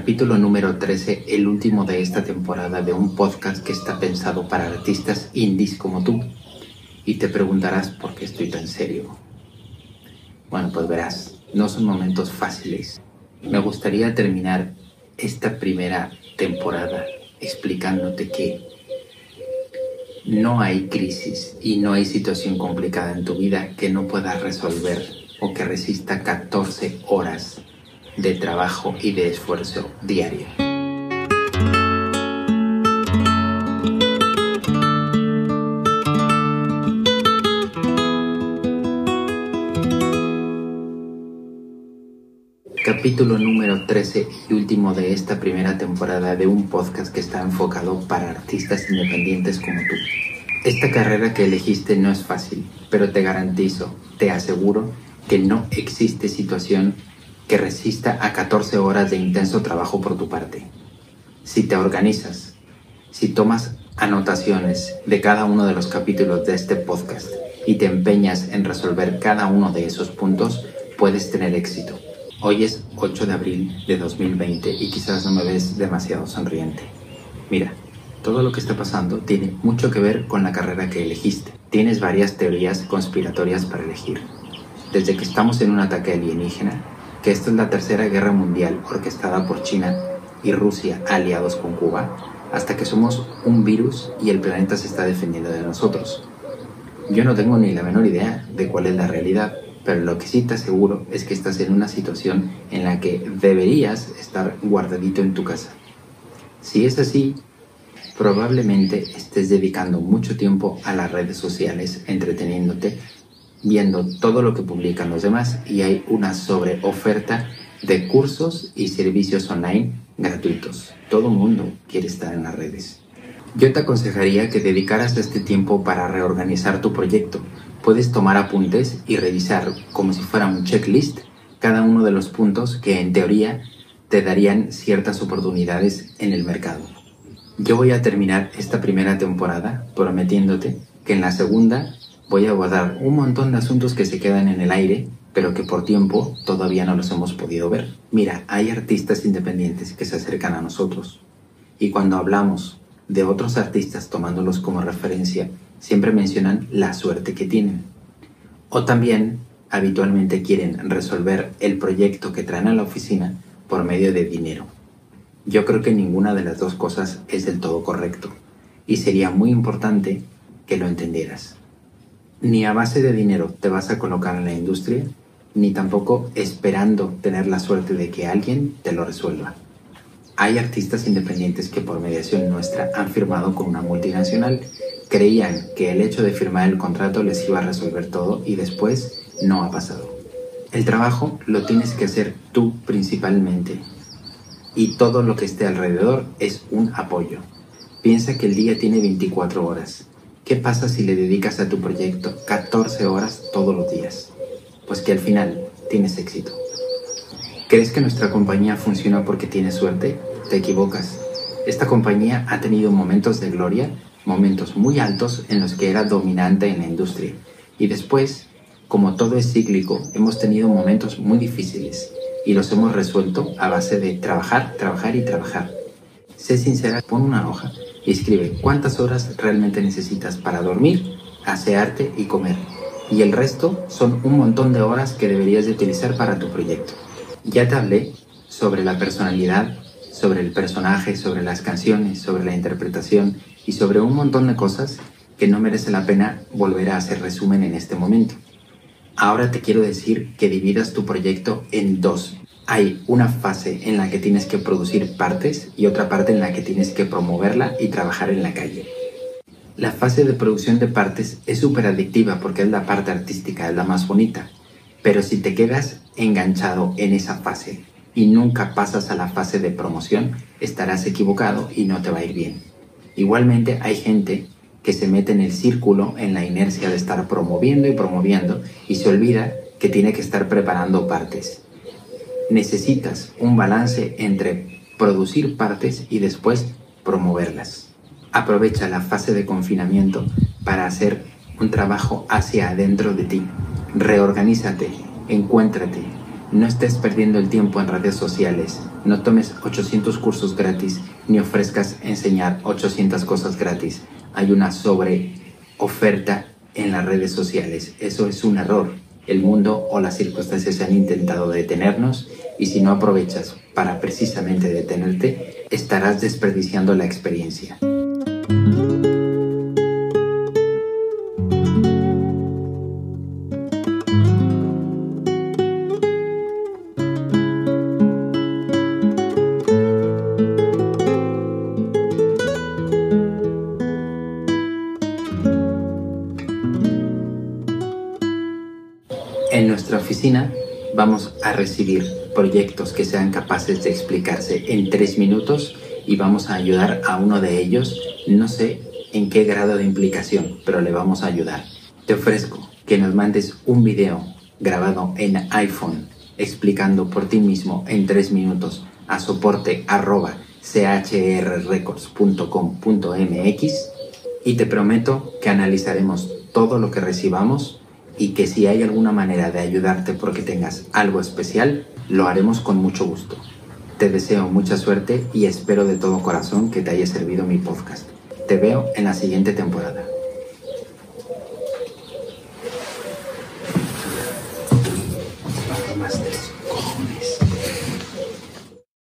capítulo número 13, el último de esta temporada de un podcast que está pensado para artistas indies como tú. Y te preguntarás por qué estoy tan serio. Bueno, pues verás, no son momentos fáciles. Me gustaría terminar esta primera temporada explicándote que no hay crisis y no hay situación complicada en tu vida que no puedas resolver o que resista 14 horas de trabajo y de esfuerzo diario. Capítulo número 13 y último de esta primera temporada de un podcast que está enfocado para artistas independientes como tú. Esta carrera que elegiste no es fácil, pero te garantizo, te aseguro, que no existe situación que resista a 14 horas de intenso trabajo por tu parte. Si te organizas, si tomas anotaciones de cada uno de los capítulos de este podcast y te empeñas en resolver cada uno de esos puntos, puedes tener éxito. Hoy es 8 de abril de 2020 y quizás no me ves demasiado sonriente. Mira, todo lo que está pasando tiene mucho que ver con la carrera que elegiste. Tienes varias teorías conspiratorias para elegir. Desde que estamos en un ataque alienígena, que esta es la tercera guerra mundial orquestada por China y Rusia aliados con Cuba, hasta que somos un virus y el planeta se está defendiendo de nosotros. Yo no tengo ni la menor idea de cuál es la realidad, pero lo que sí te aseguro es que estás en una situación en la que deberías estar guardadito en tu casa. Si es así, probablemente estés dedicando mucho tiempo a las redes sociales entreteniéndote viendo todo lo que publican los demás y hay una sobreoferta de cursos y servicios online gratuitos. Todo mundo quiere estar en las redes. Yo te aconsejaría que dedicaras este tiempo para reorganizar tu proyecto. Puedes tomar apuntes y revisar como si fuera un checklist cada uno de los puntos que en teoría te darían ciertas oportunidades en el mercado. Yo voy a terminar esta primera temporada prometiéndote que en la segunda voy a abordar un montón de asuntos que se quedan en el aire, pero que por tiempo todavía no los hemos podido ver. Mira, hay artistas independientes que se acercan a nosotros. Y cuando hablamos de otros artistas tomándolos como referencia, siempre mencionan la suerte que tienen. O también habitualmente quieren resolver el proyecto que traen a la oficina por medio de dinero. Yo creo que ninguna de las dos cosas es del todo correcto y sería muy importante que lo entendieras ni a base de dinero te vas a colocar en la industria, ni tampoco esperando tener la suerte de que alguien te lo resuelva. Hay artistas independientes que por mediación nuestra han firmado con una multinacional, creían que el hecho de firmar el contrato les iba a resolver todo y después no ha pasado. El trabajo lo tienes que hacer tú principalmente y todo lo que esté alrededor es un apoyo. Piensa que el día tiene 24 horas ¿Qué pasa si le dedicas a tu proyecto 14 horas todos los días? Pues que al final tienes éxito. ¿Crees que nuestra compañía funciona porque tiene suerte? Te equivocas. Esta compañía ha tenido momentos de gloria, momentos muy altos en los que era dominante en la industria. Y después, como todo es cíclico, hemos tenido momentos muy difíciles y los hemos resuelto a base de trabajar, trabajar y trabajar. Sé sincera, pon una hoja escribe cuántas horas realmente necesitas para dormir, asearte y comer. Y el resto son un montón de horas que deberías de utilizar para tu proyecto. Ya te hablé sobre la personalidad, sobre el personaje, sobre las canciones, sobre la interpretación y sobre un montón de cosas que no merece la pena volver a hacer resumen en este momento. Ahora te quiero decir que dividas tu proyecto en dos hay una fase en la que tienes que producir partes y otra parte en la que tienes que promoverla y trabajar en la calle. La fase de producción de partes es súper adictiva porque es la parte artística, es la más bonita. Pero si te quedas enganchado en esa fase y nunca pasas a la fase de promoción, estarás equivocado y no te va a ir bien. Igualmente hay gente que se mete en el círculo, en la inercia de estar promoviendo y promoviendo y se olvida que tiene que estar preparando partes necesitas un balance entre producir partes y después promoverlas. Aprovecha la fase de confinamiento para hacer un trabajo hacia adentro de ti. Reorganízate, encuéntrate, no estés perdiendo el tiempo en redes sociales, No tomes 800 cursos gratis ni ofrezcas enseñar 800 cosas gratis. Hay una sobre oferta en las redes sociales. Eso es un error. El mundo o las circunstancias han intentado detenernos y si no aprovechas para precisamente detenerte, estarás desperdiciando la experiencia. Vamos a recibir proyectos que sean capaces de explicarse en tres minutos y vamos a ayudar a uno de ellos, no sé en qué grado de implicación, pero le vamos a ayudar. Te ofrezco que nos mandes un video grabado en iPhone explicando por ti mismo en tres minutos a soporte arroba y te prometo que analizaremos todo lo que recibamos y que si hay alguna manera de ayudarte porque tengas algo especial, lo haremos con mucho gusto. Te deseo mucha suerte y espero de todo corazón que te haya servido mi podcast. Te veo en la siguiente temporada.